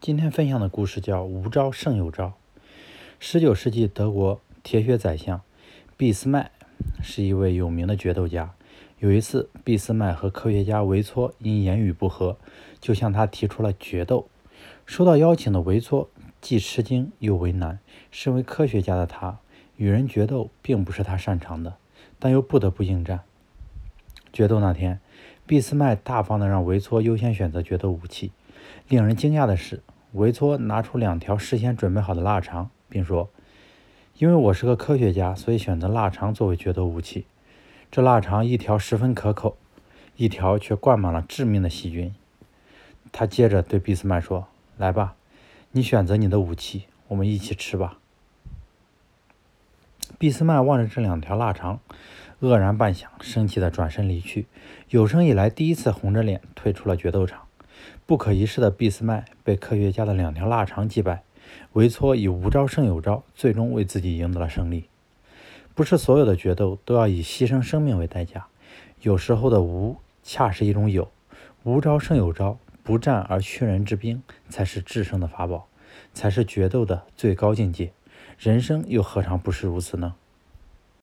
今天分享的故事叫“无招胜有招”。十九世纪德国铁血宰相俾斯麦是一位有名的决斗家。有一次，俾斯麦和科学家维措因言语不合，就向他提出了决斗。收到邀请的维措既吃惊又为难。身为科学家的他，与人决斗并不是他擅长的，但又不得不应战。决斗那天，俾斯麦大方地让维措优先选择决斗武器。令人惊讶的是，维托拿出两条事先准备好的腊肠，并说：“因为我是个科学家，所以选择腊肠作为决斗武器。这腊肠一条十分可口，一条却灌满了致命的细菌。”他接着对俾斯麦说：“来吧，你选择你的武器，我们一起吃吧。”俾斯麦望着这两条腊肠，愕然半晌，生气地转身离去，有生以来第一次红着脸退出了决斗场。不可一世的俾斯麦被科学家的两条腊肠击败，维托以无招胜有招，最终为自己赢得了胜利。不是所有的决斗都要以牺牲生命为代价，有时候的无恰是一种有。无招胜有招，不战而屈人之兵，才是制胜的法宝，才是决斗的最高境界。人生又何尝不是如此呢？